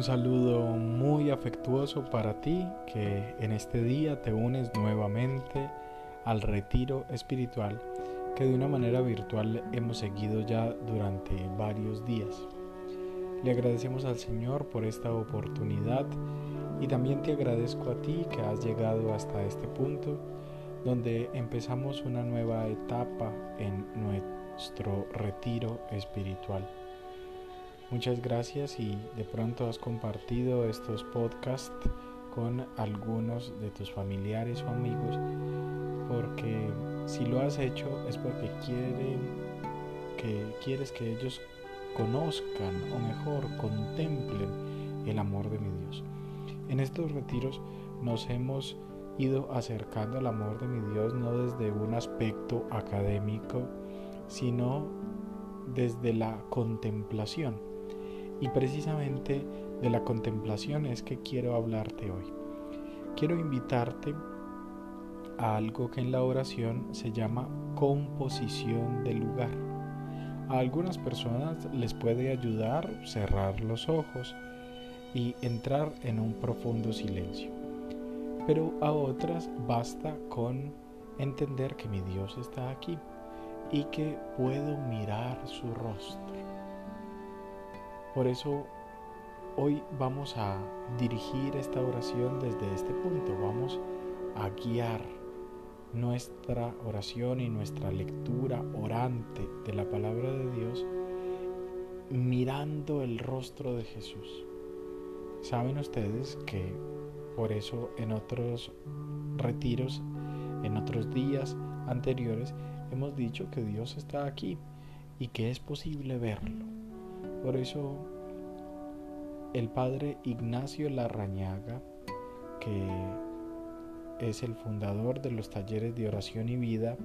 Un saludo muy afectuoso para ti que en este día te unes nuevamente al retiro espiritual que de una manera virtual hemos seguido ya durante varios días. Le agradecemos al Señor por esta oportunidad y también te agradezco a ti que has llegado hasta este punto donde empezamos una nueva etapa en nuestro retiro espiritual. Muchas gracias y de pronto has compartido estos podcasts con algunos de tus familiares o amigos porque si lo has hecho es porque quieren que quieres que ellos conozcan o mejor contemplen el amor de mi Dios. En estos retiros nos hemos ido acercando al amor de mi Dios no desde un aspecto académico, sino desde la contemplación y precisamente de la contemplación es que quiero hablarte hoy. Quiero invitarte a algo que en la oración se llama composición del lugar. A algunas personas les puede ayudar cerrar los ojos y entrar en un profundo silencio. Pero a otras basta con entender que mi Dios está aquí y que puedo mirar su rostro. Por eso hoy vamos a dirigir esta oración desde este punto. Vamos a guiar nuestra oración y nuestra lectura orante de la palabra de Dios mirando el rostro de Jesús. Saben ustedes que por eso en otros retiros, en otros días anteriores, hemos dicho que Dios está aquí y que es posible verlo. Por eso el padre Ignacio Larrañaga, que es el fundador de los talleres de oración y vida,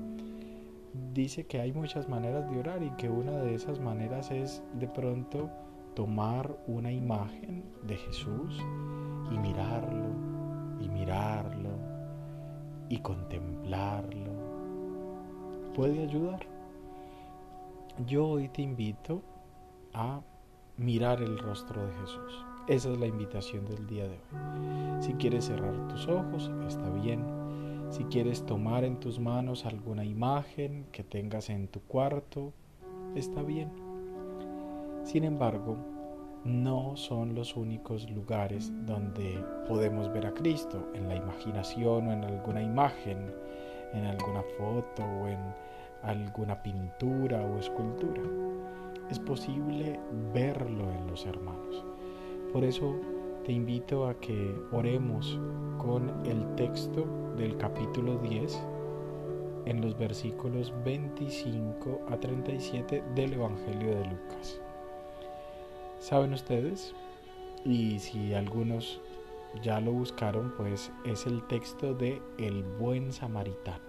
dice que hay muchas maneras de orar y que una de esas maneras es de pronto tomar una imagen de Jesús y mirarlo y mirarlo y contemplarlo. Puede ayudar. Yo hoy te invito a mirar el rostro de Jesús. Esa es la invitación del día de hoy. Si quieres cerrar tus ojos, está bien. Si quieres tomar en tus manos alguna imagen que tengas en tu cuarto, está bien. Sin embargo, no son los únicos lugares donde podemos ver a Cristo, en la imaginación o en alguna imagen, en alguna foto o en alguna pintura o escultura es posible verlo en los hermanos. Por eso te invito a que oremos con el texto del capítulo 10 en los versículos 25 a 37 del Evangelio de Lucas. ¿Saben ustedes? Y si algunos ya lo buscaron, pues es el texto de El buen samaritano.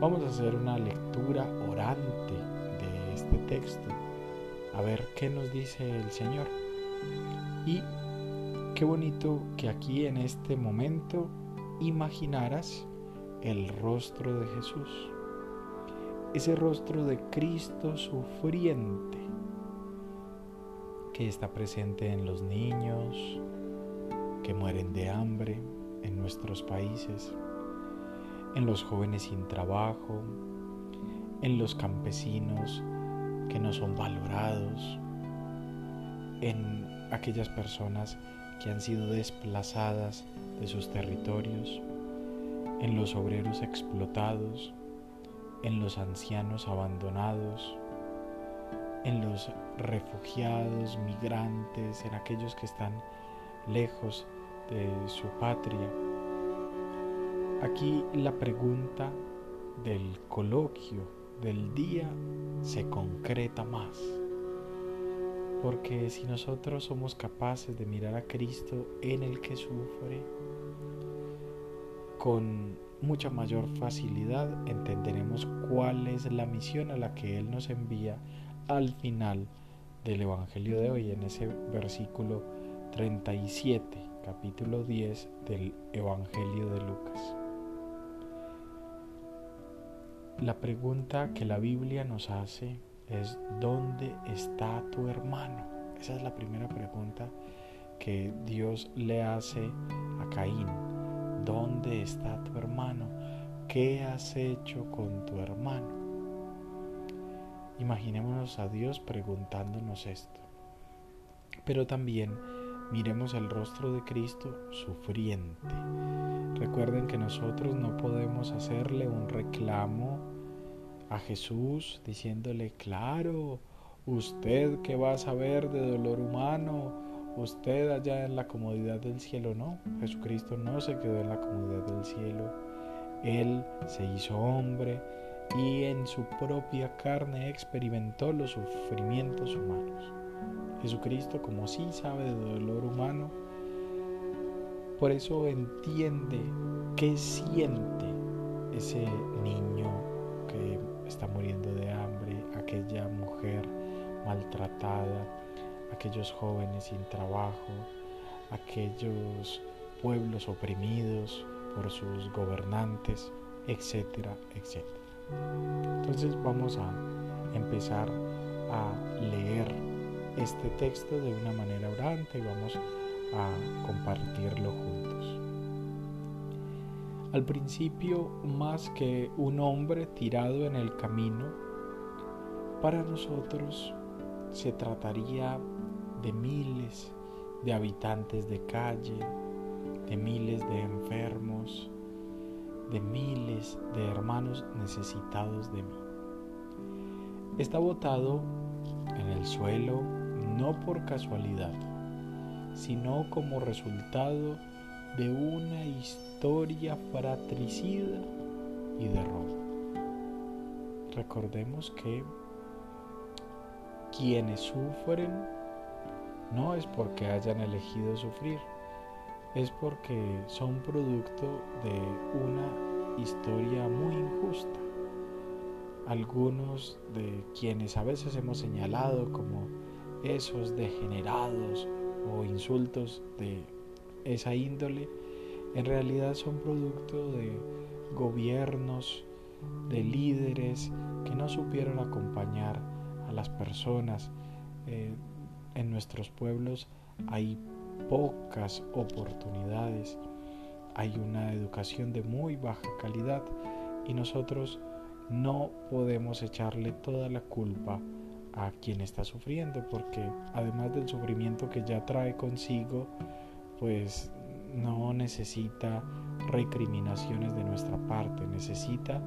Vamos a hacer una lectura orante este texto, a ver qué nos dice el Señor. Y qué bonito que aquí en este momento imaginaras el rostro de Jesús, ese rostro de Cristo sufriente que está presente en los niños que mueren de hambre en nuestros países, en los jóvenes sin trabajo, en los campesinos que no son valorados, en aquellas personas que han sido desplazadas de sus territorios, en los obreros explotados, en los ancianos abandonados, en los refugiados, migrantes, en aquellos que están lejos de su patria. Aquí la pregunta del coloquio del día se concreta más. Porque si nosotros somos capaces de mirar a Cristo en el que sufre, con mucha mayor facilidad entenderemos cuál es la misión a la que Él nos envía al final del Evangelio de hoy, en ese versículo 37, capítulo 10 del Evangelio de Lucas. La pregunta que la Biblia nos hace es ¿dónde está tu hermano? Esa es la primera pregunta que Dios le hace a Caín. ¿Dónde está tu hermano? ¿Qué has hecho con tu hermano? Imaginémonos a Dios preguntándonos esto. Pero también miremos el rostro de Cristo sufriente. Recuerden que nosotros no podemos hacerle un reclamo a Jesús diciéndole, claro, usted que va a saber de dolor humano, usted allá en la comodidad del cielo, no. Jesucristo no se quedó en la comodidad del cielo. Él se hizo hombre y en su propia carne experimentó los sufrimientos humanos. Jesucristo, como sí sabe de dolor humano, por eso entiende qué siente ese niño que está muriendo de hambre, aquella mujer maltratada, aquellos jóvenes sin trabajo, aquellos pueblos oprimidos por sus gobernantes, etcétera, etcétera. Entonces vamos a empezar a leer este texto de una manera orante y vamos a compartirlo juntos. Al principio, más que un hombre tirado en el camino, para nosotros se trataría de miles de habitantes de calle, de miles de enfermos, de miles de hermanos necesitados de mí. Está botado en el suelo no por casualidad, sino como resultado de una historia fratricida y de robo. Recordemos que quienes sufren no es porque hayan elegido sufrir, es porque son producto de una historia muy injusta. Algunos de quienes a veces hemos señalado como esos degenerados o insultos de esa índole, en realidad son producto de gobiernos, de líderes que no supieron acompañar a las personas. Eh, en nuestros pueblos hay pocas oportunidades, hay una educación de muy baja calidad y nosotros no podemos echarle toda la culpa a quien está sufriendo porque además del sufrimiento que ya trae consigo, pues no necesita recriminaciones de nuestra parte, necesita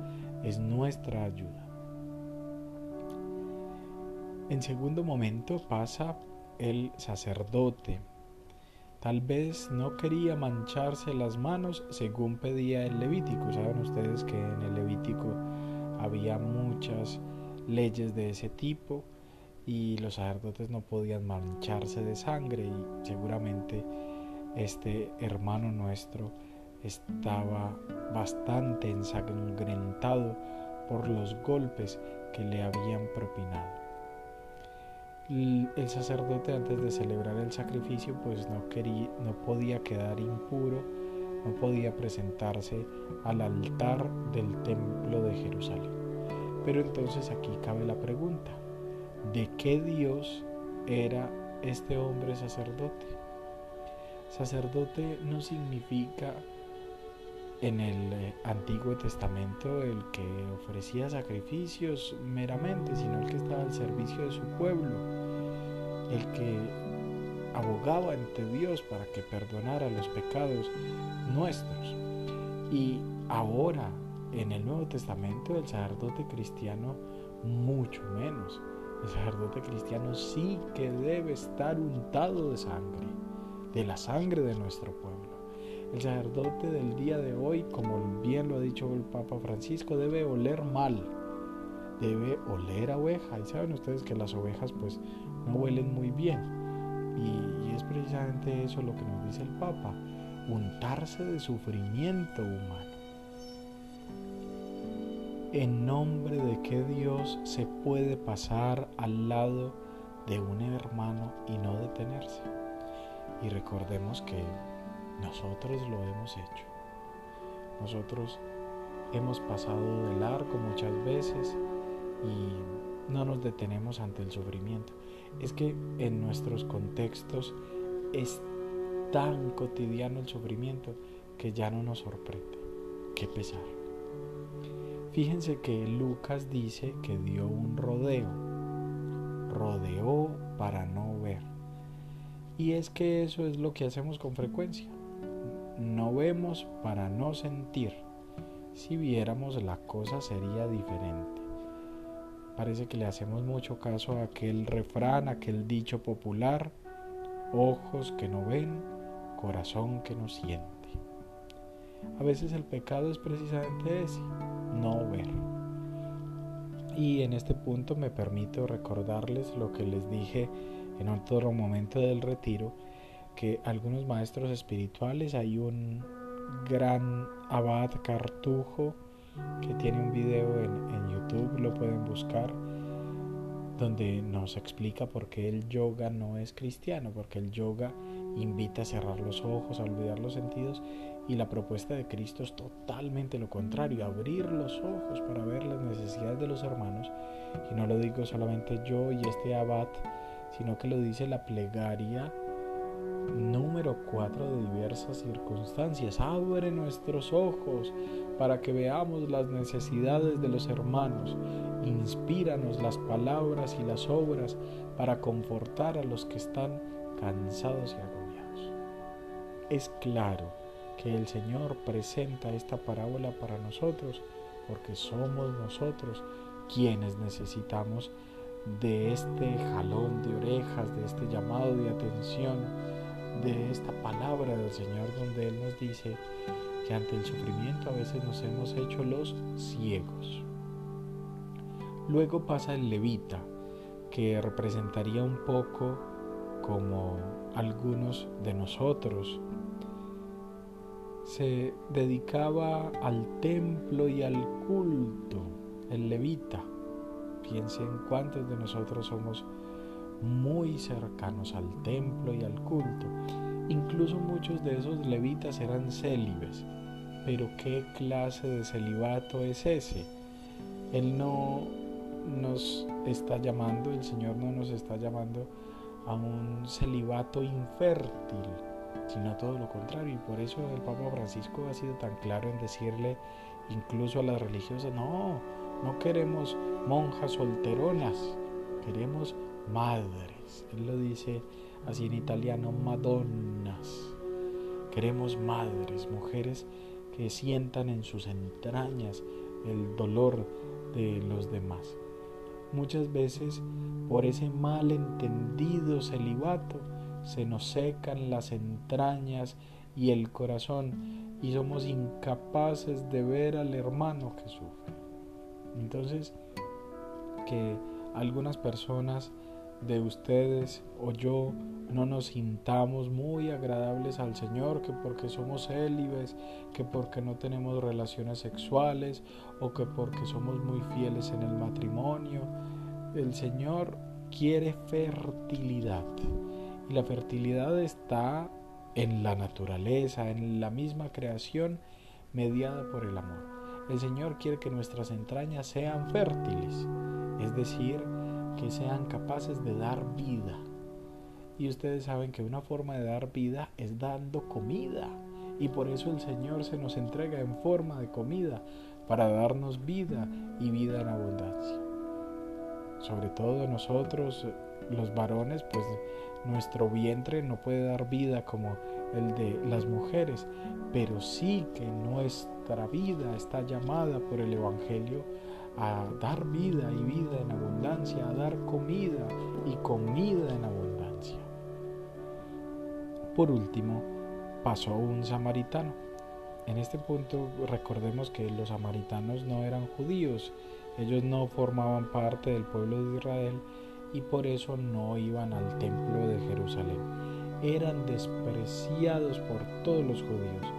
es nuestra ayuda. En segundo momento pasa el sacerdote. Tal vez no quería mancharse las manos según pedía el Levítico. Saben ustedes que en el Levítico había muchas leyes de ese tipo y los sacerdotes no podían mancharse de sangre y seguramente este hermano nuestro estaba bastante ensangrentado por los golpes que le habían propinado. El sacerdote antes de celebrar el sacrificio pues no quería no podía quedar impuro no podía presentarse al altar del templo de Jerusalén. Pero entonces aquí cabe la pregunta de qué Dios era este hombre sacerdote sacerdote no significa en el eh, Antiguo Testamento el que ofrecía sacrificios meramente, sino el que estaba al servicio de su pueblo, el que abogaba ante Dios para que perdonara los pecados nuestros. Y ahora, en el Nuevo Testamento, el sacerdote cristiano, mucho menos. El sacerdote cristiano sí que debe estar untado de sangre, de la sangre de nuestro pueblo. El sacerdote del día de hoy, como bien lo ha dicho el Papa Francisco, debe oler mal, debe oler a oveja. Y saben ustedes que las ovejas pues no huelen muy bien. Y, es precisamente eso lo que nos dice el Papa, untarse de sufrimiento humano. En nombre de qué Dios se puede pasar al lado de un hermano y no detenerse. Y recordemos que nosotros lo hemos hecho. Nosotros hemos pasado del arco muchas veces y no nos detenemos ante el sufrimiento. Es que en nuestros contextos es tan cotidiano el sufrimiento que ya no nos sorprende. Qué pesar. Fíjense que Lucas dice que dio un rodeo. Rodeó para no ver. Y es que eso es lo que hacemos con frecuencia. No vemos para no sentir. Si viéramos la cosa sería diferente. Parece que le hacemos mucho caso a aquel refrán, aquel dicho popular, ojos que no ven, corazón que no siente. A veces el pecado es precisamente ese, no ver. Y en este punto me permito recordarles lo que les dije en otro momento del retiro, que algunos maestros espirituales, hay un gran abad cartujo que tiene un video en, en YouTube, lo pueden buscar, donde nos explica por qué el yoga no es cristiano, porque el yoga invita a cerrar los ojos, a olvidar los sentidos y la propuesta de Cristo es totalmente lo contrario, abrir los ojos para ver las necesidades de los hermanos. Y no lo digo solamente yo y este abad, sino que lo dice la plegaria número 4 de diversas circunstancias. Abre nuestros ojos para que veamos las necesidades de los hermanos. Inspíranos las palabras y las obras para confortar a los que están cansados y agobiados. Es claro que el Señor presenta esta parábola para nosotros, porque somos nosotros quienes necesitamos de este jalón de orejas, de este llamado de atención, de esta palabra del Señor donde Él nos dice que ante el sufrimiento a veces nos hemos hecho los ciegos. Luego pasa el levita, que representaría un poco como algunos de nosotros se dedicaba al templo y al culto, el levita. Piensen cuántos de nosotros somos muy cercanos al templo y al culto. Incluso muchos de esos levitas eran célibes. Pero ¿qué clase de celibato es ese? Él no nos está llamando, el Señor no nos está llamando a un celibato infértil sino todo lo contrario. Y por eso el Papa Francisco ha sido tan claro en decirle incluso a las religiosas, no, no queremos monjas solteronas, queremos madres. Él lo dice así en italiano, madonnas. Queremos madres, mujeres que sientan en sus entrañas el dolor de los demás. Muchas veces por ese malentendido celibato, se nos secan las entrañas y el corazón y somos incapaces de ver al hermano que sufre. Entonces, que algunas personas de ustedes o yo no nos sintamos muy agradables al Señor, que porque somos célibes, que porque no tenemos relaciones sexuales o que porque somos muy fieles en el matrimonio. El Señor quiere fertilidad. Y la fertilidad está en la naturaleza, en la misma creación mediada por el amor. El Señor quiere que nuestras entrañas sean fértiles, es decir, que sean capaces de dar vida. Y ustedes saben que una forma de dar vida es dando comida. Y por eso el Señor se nos entrega en forma de comida para darnos vida y vida en abundancia. Sobre todo nosotros, los varones, pues nuestro vientre no puede dar vida como el de las mujeres, pero sí que nuestra vida está llamada por el Evangelio a dar vida y vida en abundancia, a dar comida y comida en abundancia. Por último, pasó un samaritano. En este punto recordemos que los samaritanos no eran judíos, ellos no formaban parte del pueblo de Israel, y por eso no iban al templo de Jerusalén. Eran despreciados por todos los judíos.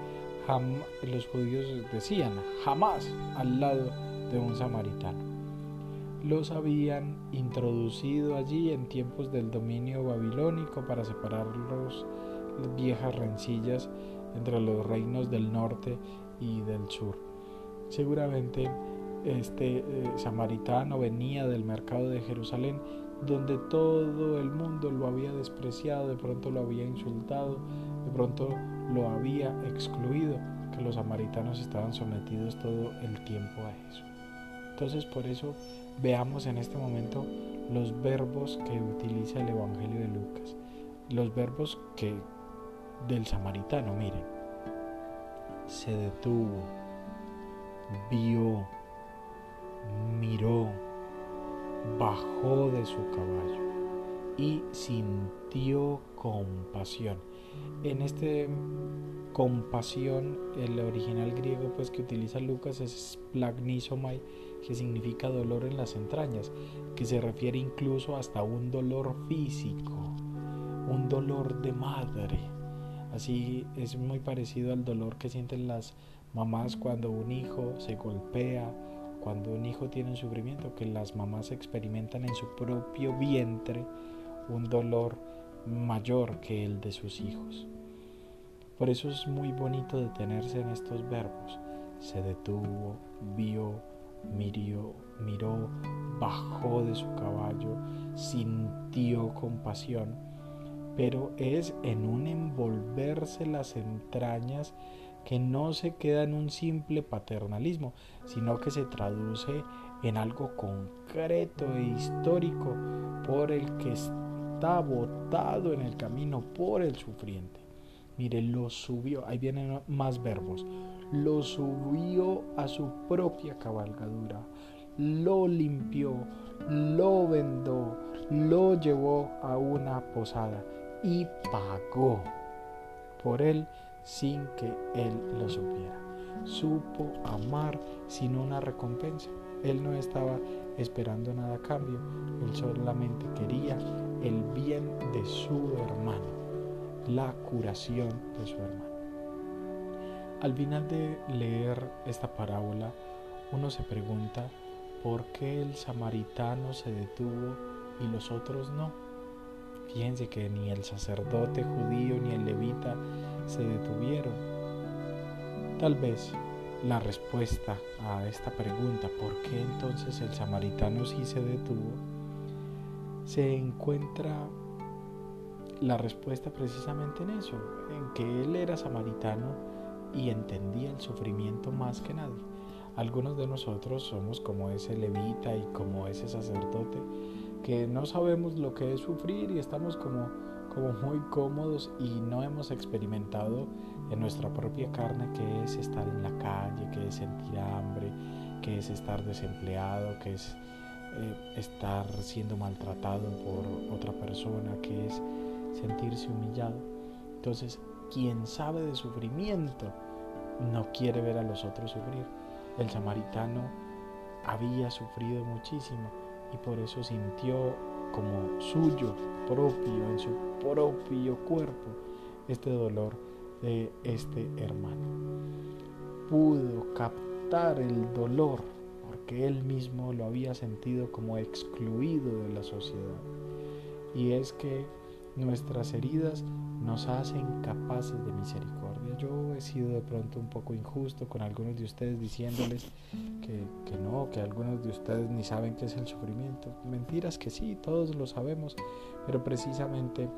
los judíos decían jamás al lado de un samaritano. Los habían introducido allí en tiempos del dominio babilónico para separar las viejas rencillas entre los reinos del norte y del sur. Seguramente este eh, samaritano venía del mercado de Jerusalén donde todo el mundo lo había despreciado, de pronto lo había insultado, de pronto lo había excluido, que los samaritanos estaban sometidos todo el tiempo a eso. Entonces por eso veamos en este momento los verbos que utiliza el Evangelio de Lucas, los verbos que del samaritano, miren, se detuvo, vio, miró, bajó de su caballo y sintió compasión. En este compasión, el original griego pues que utiliza Lucas es splagnisomai, que significa dolor en las entrañas, que se refiere incluso hasta un dolor físico, un dolor de madre. Así es muy parecido al dolor que sienten las mamás cuando un hijo se golpea, cuando un hijo tiene un sufrimiento, que las mamás experimentan en su propio vientre un dolor mayor que el de sus hijos. Por eso es muy bonito detenerse en estos verbos. Se detuvo, vio, miró, miró, bajó de su caballo, sintió compasión, pero es en un envolverse las entrañas que no se queda en un simple paternalismo, sino que se traduce en algo concreto e histórico por el que está botado en el camino por el sufriente. Mire, lo subió, ahí vienen más verbos, lo subió a su propia cabalgadura, lo limpió, lo vendó, lo llevó a una posada y pagó por él sin que él lo supiera. Supo amar sin una recompensa. Él no estaba esperando nada a cambio, él solamente quería el bien de su hermano la curación de su hermano. Al final de leer esta parábola, uno se pregunta por qué el samaritano se detuvo y los otros no. Fíjense que ni el sacerdote judío ni el levita se detuvieron. Tal vez la respuesta a esta pregunta, ¿por qué entonces el samaritano sí se detuvo? se encuentra la respuesta precisamente en eso, en que él era samaritano y entendía el sufrimiento más que nadie. Algunos de nosotros somos como ese levita y como ese sacerdote que no sabemos lo que es sufrir y estamos como, como muy cómodos y no hemos experimentado en nuestra propia carne que es estar en la calle, que es sentir hambre, que es estar desempleado, que es eh, estar siendo maltratado por otra persona, que es sentirse humillado. Entonces, quien sabe de sufrimiento no quiere ver a los otros sufrir. El samaritano había sufrido muchísimo y por eso sintió como suyo propio, en su propio cuerpo, este dolor de este hermano. Pudo captar el dolor porque él mismo lo había sentido como excluido de la sociedad. Y es que Nuestras heridas nos hacen capaces de misericordia. Yo he sido de pronto un poco injusto con algunos de ustedes diciéndoles que, que algunos de ustedes ni saben qué es el sufrimiento. Mentiras que sí, todos lo sabemos, pero precisamente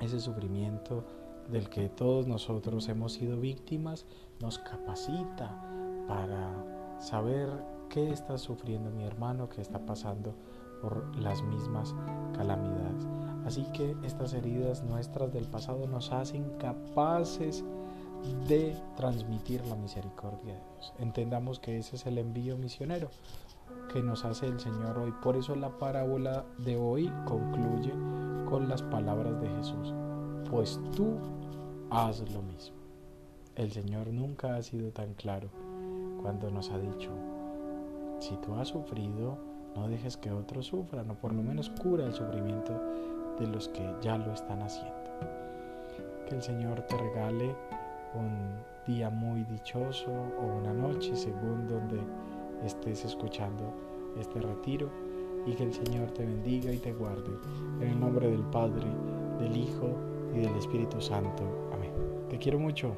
ese sufrimiento del que todos nosotros hemos sido víctimas nos capacita para saber qué está sufriendo mi hermano, qué está pasando por las mismas calamidades. Así que estas heridas nuestras del pasado nos hacen capaces de transmitir la misericordia de Dios. Entendamos que ese es el envío misionero que nos hace el Señor hoy. Por eso la parábola de hoy concluye con las palabras de Jesús. Pues tú haz lo mismo. El Señor nunca ha sido tan claro cuando nos ha dicho, si tú has sufrido, no dejes que otros sufran o por lo menos cura el sufrimiento de los que ya lo están haciendo. Que el Señor te regale un día muy dichoso o una noche según donde estés escuchando este retiro y que el Señor te bendiga y te guarde. En el nombre del Padre, del Hijo y del Espíritu Santo. Amén. Te quiero mucho.